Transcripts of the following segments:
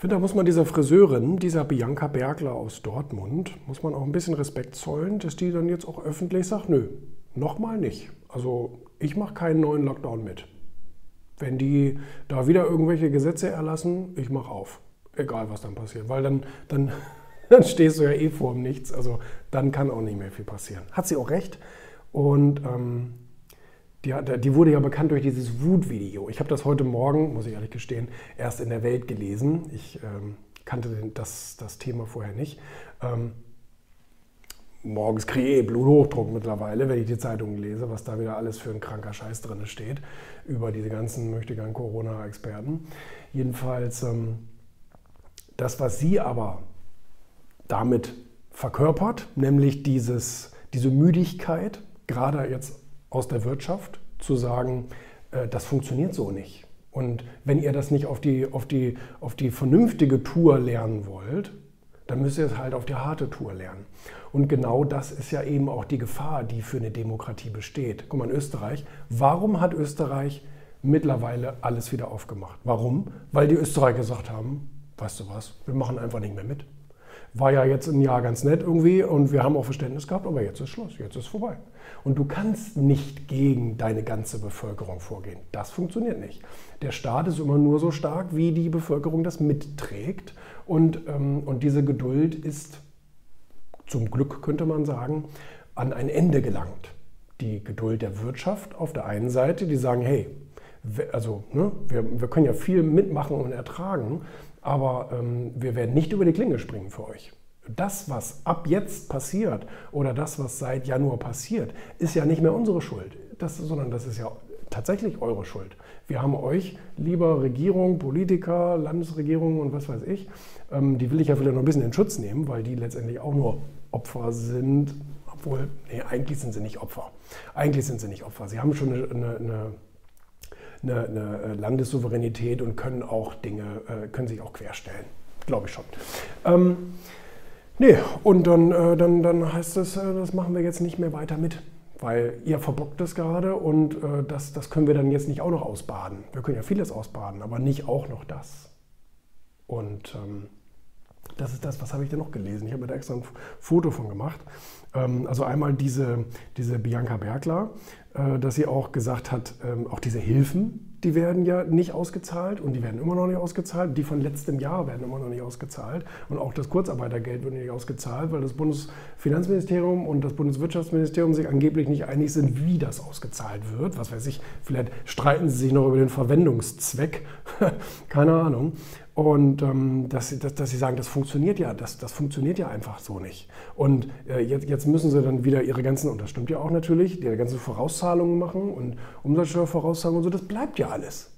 Ich finde, da muss man dieser Friseurin, dieser Bianca Bergler aus Dortmund, muss man auch ein bisschen Respekt zollen, dass die dann jetzt auch öffentlich sagt, nö, nochmal nicht. Also ich mache keinen neuen Lockdown mit. Wenn die da wieder irgendwelche Gesetze erlassen, ich mache auf. Egal, was dann passiert. Weil dann, dann, dann stehst du ja eh vor dem Nichts. Also dann kann auch nicht mehr viel passieren. Hat sie auch recht. Und ähm, die, die, wurde ja bekannt durch dieses Wut-Video. Ich habe das heute Morgen, muss ich ehrlich gestehen, erst in der Welt gelesen. Ich ähm, kannte das, das Thema vorher nicht. Ähm, morgens kriege ich eh Bluthochdruck mittlerweile, wenn ich die Zeitungen lese, was da wieder alles für ein kranker Scheiß drin steht über diese ganzen möchtegern Corona-Experten. Jedenfalls, ähm, das, was sie aber damit verkörpert, nämlich dieses, diese Müdigkeit, gerade jetzt aus der Wirtschaft zu sagen, äh, das funktioniert so nicht. Und wenn ihr das nicht auf die, auf, die, auf die vernünftige Tour lernen wollt, dann müsst ihr es halt auf die harte Tour lernen. Und genau das ist ja eben auch die Gefahr, die für eine Demokratie besteht. Guck mal, in Österreich, warum hat Österreich mittlerweile alles wieder aufgemacht? Warum? Weil die Österreicher gesagt haben, weißt du was, wir machen einfach nicht mehr mit. War ja jetzt ein Jahr ganz nett irgendwie und wir haben auch Verständnis gehabt, aber jetzt ist Schluss, jetzt ist vorbei. Und du kannst nicht gegen deine ganze Bevölkerung vorgehen. Das funktioniert nicht. Der Staat ist immer nur so stark, wie die Bevölkerung das mitträgt. Und, ähm, und diese Geduld ist zum Glück, könnte man sagen, an ein Ende gelangt. Die Geduld der Wirtschaft auf der einen Seite, die sagen, hey, also ne, wir, wir können ja viel mitmachen und ertragen, aber ähm, wir werden nicht über die Klinge springen für euch das, was ab jetzt passiert oder das, was seit Januar passiert, ist ja nicht mehr unsere Schuld, das, sondern das ist ja tatsächlich eure Schuld. Wir haben euch, lieber Regierung, Politiker, Landesregierung und was weiß ich, ähm, die will ich ja vielleicht noch ein bisschen in Schutz nehmen, weil die letztendlich auch nur Opfer sind. Obwohl, nee, eigentlich sind sie nicht Opfer. Eigentlich sind sie nicht Opfer. Sie haben schon eine, eine, eine, eine Landessouveränität und können auch Dinge, äh, können sich auch querstellen. Glaube ich schon. Ähm, Nee, und dann, äh, dann, dann heißt es, äh, das machen wir jetzt nicht mehr weiter mit. Weil ihr verbockt es gerade und äh, das, das können wir dann jetzt nicht auch noch ausbaden. Wir können ja vieles ausbaden, aber nicht auch noch das. Und ähm, das ist das, was habe ich denn noch gelesen? Ich habe da extra ein Foto von gemacht. Ähm, also einmal diese, diese Bianca Bergler, äh, dass sie auch gesagt hat, ähm, auch diese Hilfen, die werden ja nicht ausgezahlt und die werden immer noch nicht ausgezahlt. Die von letztem Jahr werden immer noch nicht ausgezahlt. Und auch das Kurzarbeitergeld wird nicht ausgezahlt, weil das Bundesfinanzministerium und das Bundeswirtschaftsministerium sich angeblich nicht einig sind, wie das ausgezahlt wird. Was weiß ich, vielleicht streiten sie sich noch über den Verwendungszweck. Keine Ahnung. Und ähm, dass, dass, dass, sie sagen, das funktioniert ja, das, das funktioniert ja einfach so nicht. Und äh, jetzt, jetzt müssen sie dann wieder ihre ganzen, und das stimmt ja auch natürlich, ihre ganzen Vorauszahlungen machen und Umsatzsteuervorauszahlungen und so, das bleibt ja alles.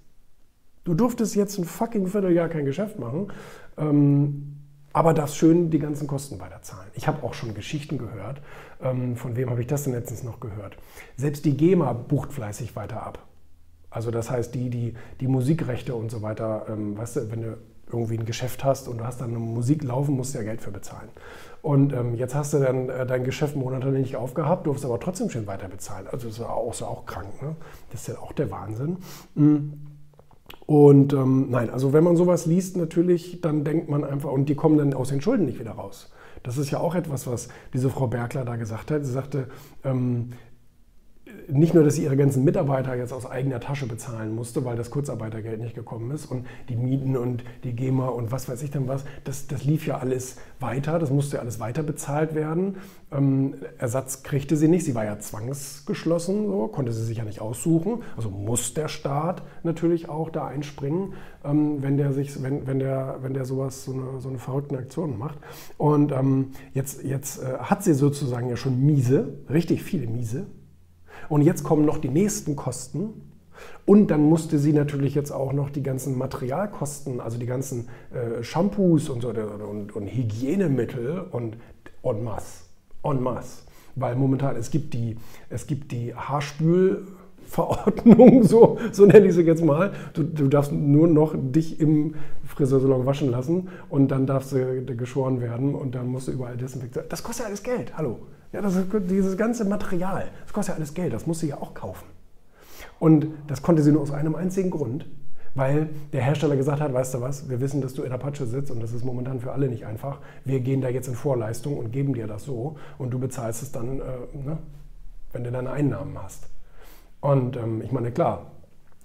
Du durftest jetzt ein fucking Vierteljahr kein Geschäft machen, ähm, aber darfst schön die ganzen Kosten weiterzahlen. Ich habe auch schon Geschichten gehört. Ähm, von wem habe ich das denn letztens noch gehört? Selbst die GEMA bucht fleißig weiter ab. Also das heißt, die, die, die Musikrechte und so weiter, ähm, weißt du, wenn du irgendwie ein Geschäft hast und du hast dann eine Musik laufen, musst du ja Geld für bezahlen. Und ähm, jetzt hast du dann äh, dein Geschäft monatelang nicht aufgehabt, durfst aber trotzdem schön weiter bezahlen. Also das ist auch, ist auch krank, ne? Das ist ja auch der Wahnsinn. Mhm. Und ähm, nein, also wenn man sowas liest, natürlich, dann denkt man einfach, und die kommen dann aus den Schulden nicht wieder raus. Das ist ja auch etwas, was diese Frau Bergler da gesagt hat. Sie sagte, ähm, nicht nur, dass sie ihre ganzen Mitarbeiter jetzt aus eigener Tasche bezahlen musste, weil das Kurzarbeitergeld nicht gekommen ist und die Mieten und die GEMA und was weiß ich denn was, das, das lief ja alles weiter, das musste ja alles weiter bezahlt werden. Ähm, Ersatz kriegte sie nicht, sie war ja zwangsgeschlossen, so, konnte sie sich ja nicht aussuchen. Also muss der Staat natürlich auch da einspringen, ähm, wenn der sich, wenn, wenn der, wenn der sowas, so eine, so eine verrückte Aktion macht. Und ähm, jetzt, jetzt äh, hat sie sozusagen ja schon miese, richtig viele miese und jetzt kommen noch die nächsten Kosten. Und dann musste sie natürlich jetzt auch noch die ganzen Materialkosten, also die ganzen äh, Shampoos und, so, und, und Hygienemittel und en masse. En masse. Weil momentan, es gibt die, es gibt die Haarspülverordnung, so, so nenne ich sie jetzt mal. Du, du darfst nur noch dich im Friseursalon waschen lassen und dann darfst du geschoren werden und dann musst du überall desinfizieren. Das kostet alles Geld, hallo. Ja, das ist, dieses ganze Material, das kostet ja alles Geld, das muss sie ja auch kaufen. Und das konnte sie nur aus einem einzigen Grund, weil der Hersteller gesagt hat, weißt du was, wir wissen, dass du in Apache sitzt und das ist momentan für alle nicht einfach. Wir gehen da jetzt in Vorleistung und geben dir das so und du bezahlst es dann, äh, ne, wenn du deine Einnahmen hast. Und ähm, ich meine, klar,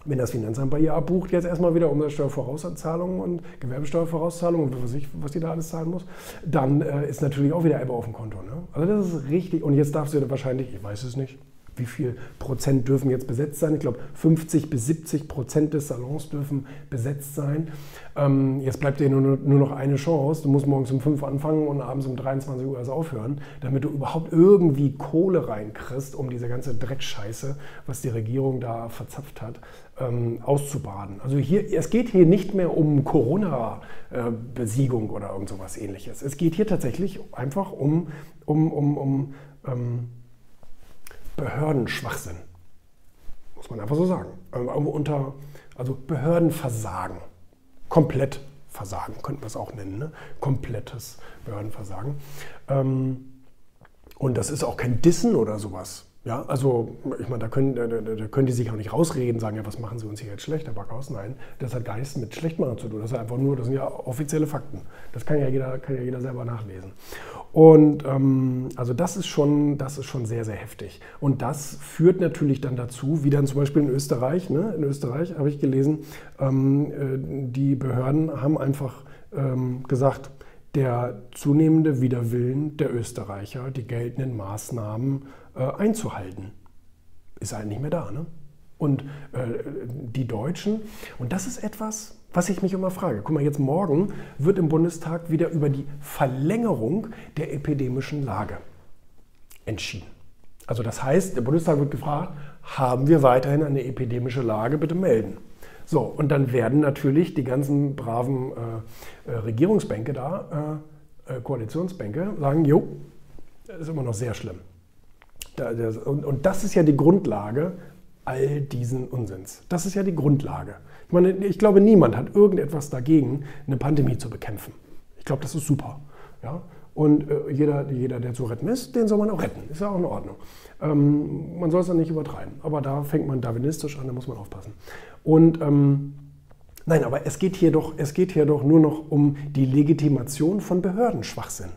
wenn das Finanzamt bei ihr abbucht, jetzt erstmal wieder Umsatzsteuervorauszahlungen und Gewerbesteuervorauszahlungen und was, ich, was die da alles zahlen muss, dann äh, ist natürlich auch wieder Ebbe auf dem Konto. Ne? Also das ist richtig. Und jetzt darfst du wahrscheinlich, ich weiß es nicht, wie viel Prozent dürfen jetzt besetzt sein? Ich glaube, 50 bis 70 Prozent des Salons dürfen besetzt sein. Ähm, jetzt bleibt dir nur, nur, noch eine Chance. Du musst morgens um 5 Uhr anfangen und abends um 23 Uhr erst aufhören, damit du überhaupt irgendwie Kohle reinkriegst, um diese ganze Dreckscheiße, was die Regierung da verzapft hat, ähm, auszubaden. Also hier, es geht hier nicht mehr um Corona-Besiegung oder irgend sowas ähnliches. Es geht hier tatsächlich einfach um, um, um, um ähm, Behördenschwachsinn. Muss man einfach so sagen. Also unter, also Behördenversagen. Komplett Versagen, könnten wir es auch nennen. Ne? Komplettes Behördenversagen. Ähm, und das ist auch kein Dissen oder sowas. Ja, also ich meine, da können, da, da, können die sich auch nicht rausreden, sagen, ja, was machen sie uns hier jetzt schlecht, Herr Backhaus? Nein, das hat gar nichts mit Schlechtmachen zu tun. Das ist einfach nur, das sind ja offizielle Fakten. Das kann ja jeder, kann ja jeder selber nachlesen. Und ähm, also das ist, schon, das ist schon sehr, sehr heftig. Und das führt natürlich dann dazu, wie dann zum Beispiel in Österreich, ne? in Österreich habe ich gelesen, ähm, äh, die Behörden haben einfach ähm, gesagt, der zunehmende Widerwillen der Österreicher, die geltenden Maßnahmen äh, einzuhalten. Ist eigentlich nicht mehr da. Ne? Und äh, die Deutschen, und das ist etwas, was ich mich immer frage. Guck mal, jetzt morgen wird im Bundestag wieder über die Verlängerung der epidemischen Lage entschieden. Also das heißt, der Bundestag wird gefragt, haben wir weiterhin eine epidemische Lage, bitte melden. So, und dann werden natürlich die ganzen braven äh, äh Regierungsbänke da, äh, äh, Koalitionsbänke, sagen, jo, das ist immer noch sehr schlimm. Und das ist ja die Grundlage all diesen Unsinns. Das ist ja die Grundlage. Ich meine, ich glaube, niemand hat irgendetwas dagegen, eine Pandemie zu bekämpfen. Ich glaube, das ist super. Ja? Und äh, jeder, jeder, der zu retten ist, den soll man auch retten. Ist ja auch in Ordnung. Ähm, man soll es dann nicht übertreiben. Aber da fängt man darwinistisch an, da muss man aufpassen. Und ähm, nein, aber es geht, hier doch, es geht hier doch nur noch um die Legitimation von Behördenschwachsinn.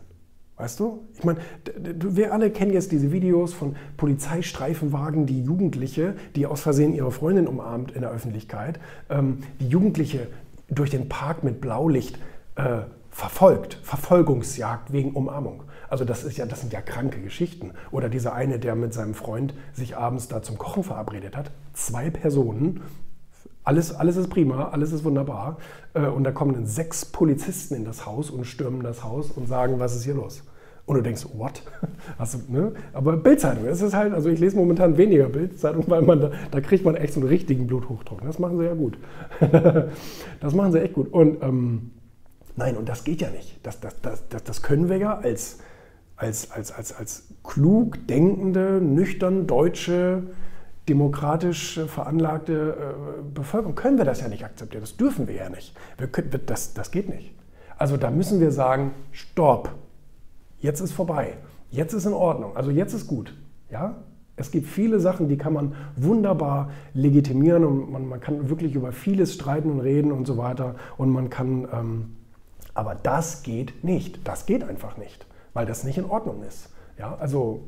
Weißt du? Ich meine, wir alle kennen jetzt diese Videos von Polizeistreifenwagen, die Jugendliche, die aus Versehen ihre Freundin umarmt in der Öffentlichkeit, ähm, die Jugendliche durch den Park mit Blaulicht äh, verfolgt, Verfolgungsjagd wegen Umarmung. Also das, ist ja, das sind ja kranke Geschichten. Oder dieser eine, der mit seinem Freund sich abends da zum Kochen verabredet hat. Zwei Personen, alles, alles ist prima, alles ist wunderbar. Äh, und da kommen dann sechs Polizisten in das Haus und stürmen das Haus und sagen, was ist hier los? Und du denkst, what? Du, ne? Aber Bildzeitung, es ist halt, also ich lese momentan weniger Bildzeitung, weil man da, da kriegt man echt so einen richtigen Bluthochdruck. Das machen sie ja gut. das machen sie echt gut. Und ähm, nein, und das geht ja nicht. Das, das, das, das, das können wir ja als, als, als, als, als klug denkende, nüchtern deutsche, demokratisch veranlagte äh, Bevölkerung, können wir das ja nicht akzeptieren. Das dürfen wir ja nicht. Wir können, das, das geht nicht. Also da müssen wir sagen, stopp jetzt ist vorbei, jetzt ist in Ordnung, also jetzt ist gut. Ja? Es gibt viele Sachen, die kann man wunderbar legitimieren und man, man kann wirklich über vieles streiten und reden und so weiter. Und man kann, ähm, aber das geht nicht. Das geht einfach nicht, weil das nicht in Ordnung ist. Ja? Also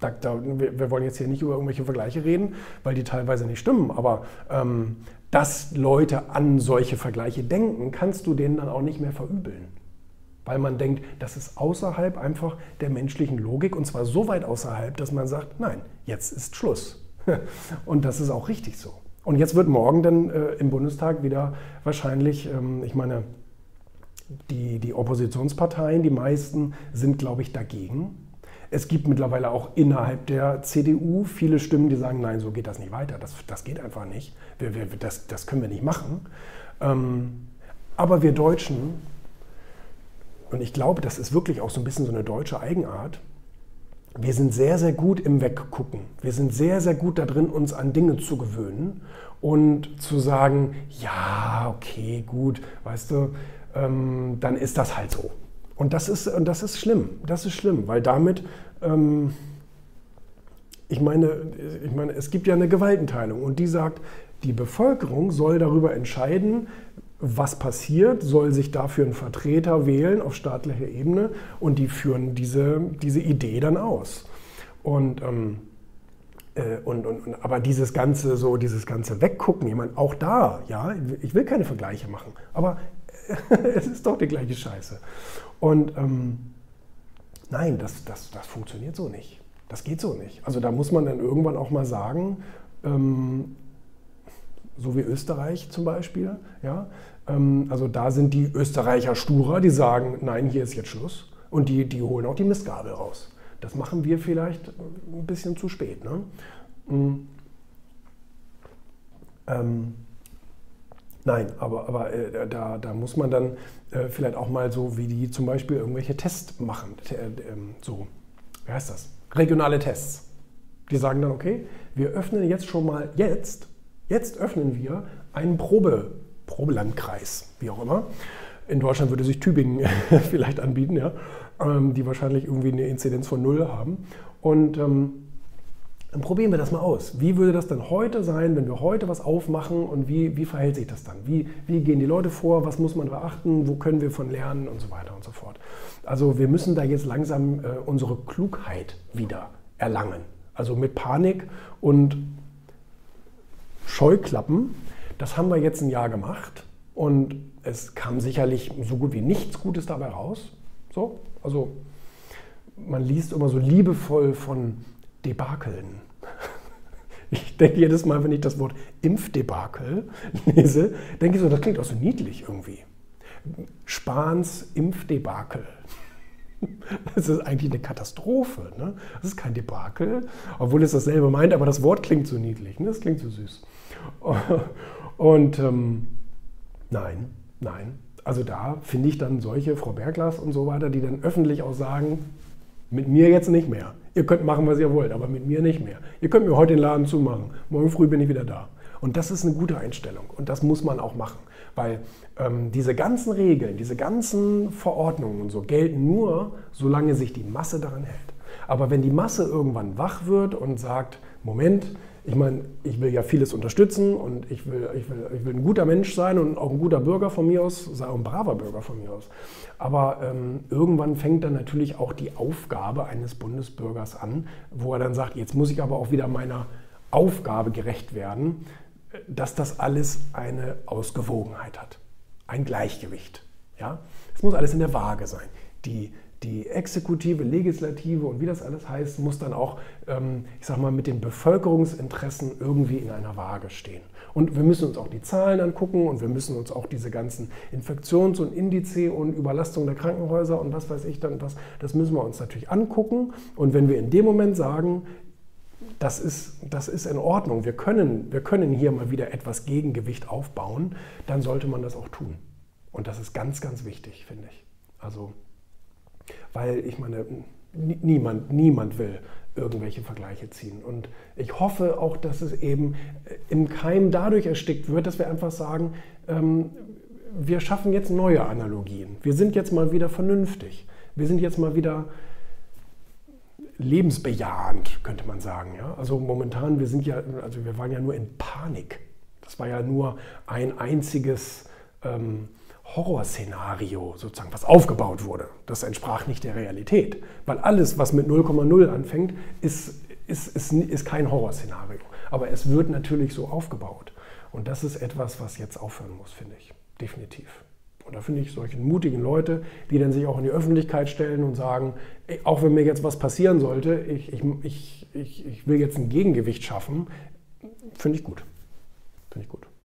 da, da, wir, wollen jetzt hier nicht über irgendwelche Vergleiche reden, weil die teilweise nicht stimmen. Aber ähm, dass Leute an solche Vergleiche denken, kannst du denen dann auch nicht mehr verübeln weil man denkt, das ist außerhalb einfach der menschlichen Logik und zwar so weit außerhalb, dass man sagt, nein, jetzt ist Schluss. Und das ist auch richtig so. Und jetzt wird morgen dann äh, im Bundestag wieder wahrscheinlich, ähm, ich meine, die, die Oppositionsparteien, die meisten sind, glaube ich, dagegen. Es gibt mittlerweile auch innerhalb der CDU viele Stimmen, die sagen, nein, so geht das nicht weiter. Das, das geht einfach nicht. Wir, wir, das, das können wir nicht machen. Ähm, aber wir Deutschen und ich glaube, das ist wirklich auch so ein bisschen so eine deutsche Eigenart. Wir sind sehr, sehr gut im Weggucken. Wir sind sehr, sehr gut darin, uns an Dinge zu gewöhnen und zu sagen, ja, okay, gut, weißt du, ähm, dann ist das halt so. Und das ist, und das ist schlimm. Das ist schlimm, weil damit, ähm, ich, meine, ich meine, es gibt ja eine Gewaltenteilung und die sagt, Die Bevölkerung soll darüber entscheiden, was passiert, soll sich dafür ein Vertreter wählen auf staatlicher Ebene und die führen diese, diese Idee dann aus. Und, ähm, äh, und, und, und, aber dieses ganze, so dieses ganze Weggucken, ich meine, auch da, ja, ich will keine Vergleiche machen, aber es ist doch die gleiche Scheiße. Und ähm, nein, das, das, das funktioniert so nicht. Das geht so nicht. Also da muss man dann irgendwann auch mal sagen, ähm, so wie Österreich zum Beispiel. Ja? Ähm, also da sind die Österreicher sturer, die sagen, nein, hier ist jetzt Schluss. Und die, die holen auch die Mistgabel raus. Das machen wir vielleicht ein bisschen zu spät. Ne? Mhm. Ähm, nein, aber, aber äh, da, da muss man dann äh, vielleicht auch mal so, wie die zum Beispiel irgendwelche Tests machen. Äh, so, wie heißt das? Regionale Tests. Die sagen dann, okay, wir öffnen jetzt schon mal, jetzt Jetzt öffnen wir einen Probe, Probelandkreis, wie auch immer. In Deutschland würde sich Tübingen vielleicht anbieten, ja, ähm, die wahrscheinlich irgendwie eine Inzidenz von null haben. Und ähm, dann probieren wir das mal aus. Wie würde das dann heute sein, wenn wir heute was aufmachen und wie, wie verhält sich das dann? Wie, wie gehen die Leute vor? Was muss man beachten? Wo können wir von lernen und so weiter und so fort? Also wir müssen da jetzt langsam äh, unsere Klugheit wieder erlangen. Also mit Panik und Scheuklappen. Das haben wir jetzt ein Jahr gemacht und es kam sicherlich so gut wie nichts Gutes dabei raus. So, also man liest immer so liebevoll von Debakeln. Ich denke jedes Mal, wenn ich das Wort Impfdebakel lese, denke ich so, das klingt auch so niedlich irgendwie. Spahns Impfdebakel. Das ist eigentlich eine Katastrophe. Ne? Das ist kein Debakel, obwohl es dasselbe meint, aber das Wort klingt so niedlich. Ne? Das klingt so süß. Und ähm, nein, nein. Also da finde ich dann solche Frau Berglas und so weiter, die dann öffentlich auch sagen, mit mir jetzt nicht mehr. Ihr könnt machen, was ihr wollt, aber mit mir nicht mehr. Ihr könnt mir heute den Laden zumachen. Morgen früh bin ich wieder da. Und das ist eine gute Einstellung und das muss man auch machen, weil ähm, diese ganzen Regeln, diese ganzen Verordnungen und so gelten nur, solange sich die Masse daran hält. Aber wenn die Masse irgendwann wach wird und sagt, Moment, ich meine, ich will ja vieles unterstützen und ich will, ich, will, ich will ein guter Mensch sein und auch ein guter Bürger von mir aus, sei auch ein braver Bürger von mir aus. Aber ähm, irgendwann fängt dann natürlich auch die Aufgabe eines Bundesbürgers an, wo er dann sagt, jetzt muss ich aber auch wieder meiner Aufgabe gerecht werden, dass das alles eine Ausgewogenheit hat, ein Gleichgewicht. Ja? Es muss alles in der Waage sein. Die, die Exekutive, Legislative und wie das alles heißt, muss dann auch, ähm, ich sag mal, mit den Bevölkerungsinteressen irgendwie in einer Waage stehen. Und wir müssen uns auch die Zahlen angucken und wir müssen uns auch diese ganzen Infektions- und Indize und Überlastung der Krankenhäuser und was weiß ich dann was, das müssen wir uns natürlich angucken. Und wenn wir in dem Moment sagen, das ist, das ist in Ordnung, wir können, wir können hier mal wieder etwas Gegengewicht aufbauen, dann sollte man das auch tun. Und das ist ganz, ganz wichtig, finde ich. Also weil ich meine, niemand, niemand will irgendwelche Vergleiche ziehen. Und ich hoffe auch, dass es eben äh, im Keim dadurch erstickt wird, dass wir einfach sagen, ähm, wir schaffen jetzt neue Analogien. Wir sind jetzt mal wieder vernünftig. Wir sind jetzt mal wieder lebensbejahend, könnte man sagen. Ja? Also momentan, wir sind ja, also wir waren ja nur in Panik. Das war ja nur ein einziges ähm, Horrorszenario sozusagen, was aufgebaut wurde. Das entsprach nicht der Realität. Weil alles, was mit 0,0 anfängt, ist, ist, ist, ist kein Horrorszenario. Aber es wird natürlich so aufgebaut. Und das ist etwas, was jetzt aufhören muss, finde ich. Definitiv. Und da finde ich solche mutigen Leute, die dann sich auch in die Öffentlichkeit stellen und sagen, ey, auch wenn mir jetzt was passieren sollte, ich, ich, ich, ich, ich will jetzt ein Gegengewicht schaffen, finde ich gut. Finde ich gut.